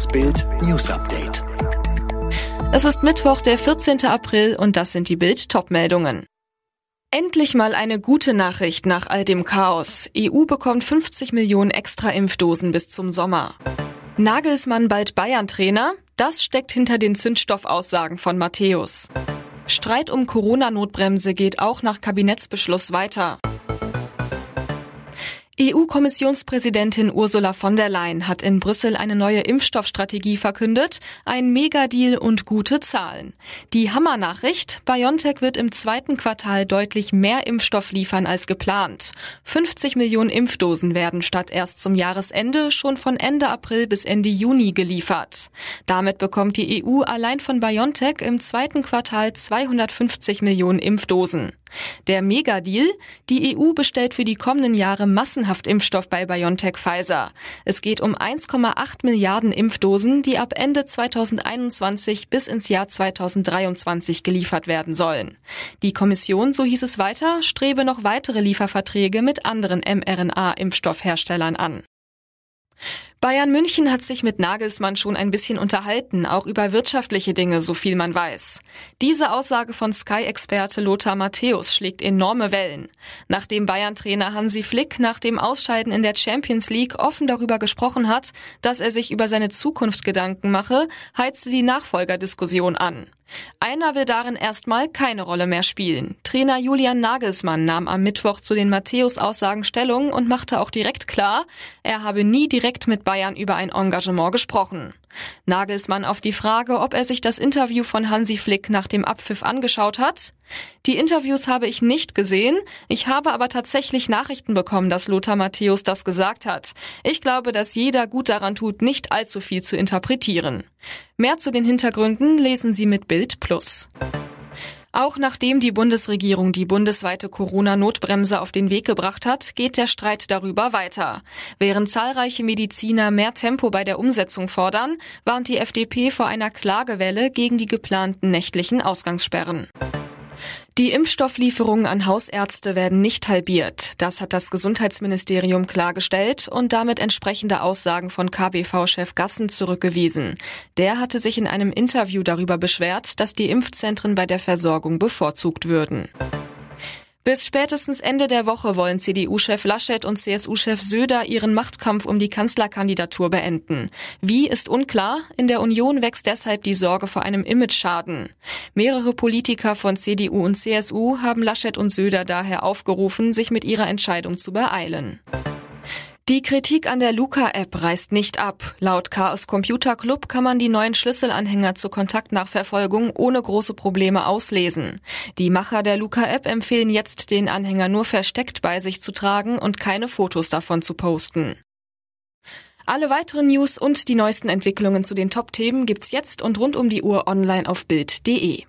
Das Bild News Update. Es ist Mittwoch, der 14. April und das sind die Bild Topmeldungen. Endlich mal eine gute Nachricht nach all dem Chaos. EU bekommt 50 Millionen extra Impfdosen bis zum Sommer. Nagelsmann bald Bayern-Trainer? Das steckt hinter den Zündstoffaussagen von Matthäus. Streit um Corona-Notbremse geht auch nach Kabinettsbeschluss weiter. EU-Kommissionspräsidentin Ursula von der Leyen hat in Brüssel eine neue Impfstoffstrategie verkündet, ein Megadeal und gute Zahlen. Die Hammernachricht, BioNTech wird im zweiten Quartal deutlich mehr Impfstoff liefern als geplant. 50 Millionen Impfdosen werden statt erst zum Jahresende schon von Ende April bis Ende Juni geliefert. Damit bekommt die EU allein von BioNTech im zweiten Quartal 250 Millionen Impfdosen. Der Megadeal, die EU bestellt für die kommenden Jahre massenhaft Impfstoff bei BioNTech Pfizer. Es geht um 1,8 Milliarden Impfdosen, die ab Ende 2021 bis ins Jahr 2023 geliefert werden sollen. Die Kommission, so hieß es weiter, strebe noch weitere Lieferverträge mit anderen mRNA-Impfstoffherstellern an. Bayern München hat sich mit Nagelsmann schon ein bisschen unterhalten, auch über wirtschaftliche Dinge, so viel man weiß. Diese Aussage von Sky-Experte Lothar Matthäus schlägt enorme Wellen. Nachdem Bayern-Trainer Hansi Flick nach dem Ausscheiden in der Champions League offen darüber gesprochen hat, dass er sich über seine Zukunft Gedanken mache, heizte die Nachfolgerdiskussion an. Einer will darin erstmal keine Rolle mehr spielen. Trainer Julian Nagelsmann nahm am Mittwoch zu den Matthäus-Aussagen Stellung und machte auch direkt klar, er habe nie direkt mit Bayern über ein Engagement gesprochen. Nagelsmann auf die Frage, ob er sich das Interview von Hansi Flick nach dem Abpfiff angeschaut hat. Die Interviews habe ich nicht gesehen, ich habe aber tatsächlich Nachrichten bekommen, dass Lothar Matthäus das gesagt hat. Ich glaube, dass jeder gut daran tut, nicht allzu viel zu interpretieren. Mehr zu den Hintergründen lesen Sie mit Bild Plus. Auch nachdem die Bundesregierung die bundesweite Corona-Notbremse auf den Weg gebracht hat, geht der Streit darüber weiter. Während zahlreiche Mediziner mehr Tempo bei der Umsetzung fordern, warnt die FDP vor einer Klagewelle gegen die geplanten nächtlichen Ausgangssperren. Die Impfstofflieferungen an Hausärzte werden nicht halbiert. Das hat das Gesundheitsministerium klargestellt und damit entsprechende Aussagen von KBV-Chef Gassen zurückgewiesen. Der hatte sich in einem Interview darüber beschwert, dass die Impfzentren bei der Versorgung bevorzugt würden. Bis spätestens Ende der Woche wollen CDU-Chef Laschet und CSU-Chef Söder ihren Machtkampf um die Kanzlerkandidatur beenden. Wie ist unklar. In der Union wächst deshalb die Sorge vor einem Imageschaden. Mehrere Politiker von CDU und CSU haben Laschet und Söder daher aufgerufen, sich mit ihrer Entscheidung zu beeilen. Die Kritik an der Luca-App reißt nicht ab. Laut Chaos Computer Club kann man die neuen Schlüsselanhänger zur Kontaktnachverfolgung ohne große Probleme auslesen. Die Macher der Luca-App empfehlen jetzt, den Anhänger nur versteckt bei sich zu tragen und keine Fotos davon zu posten. Alle weiteren News und die neuesten Entwicklungen zu den Top-Themen gibt's jetzt und rund um die Uhr online auf Bild.de.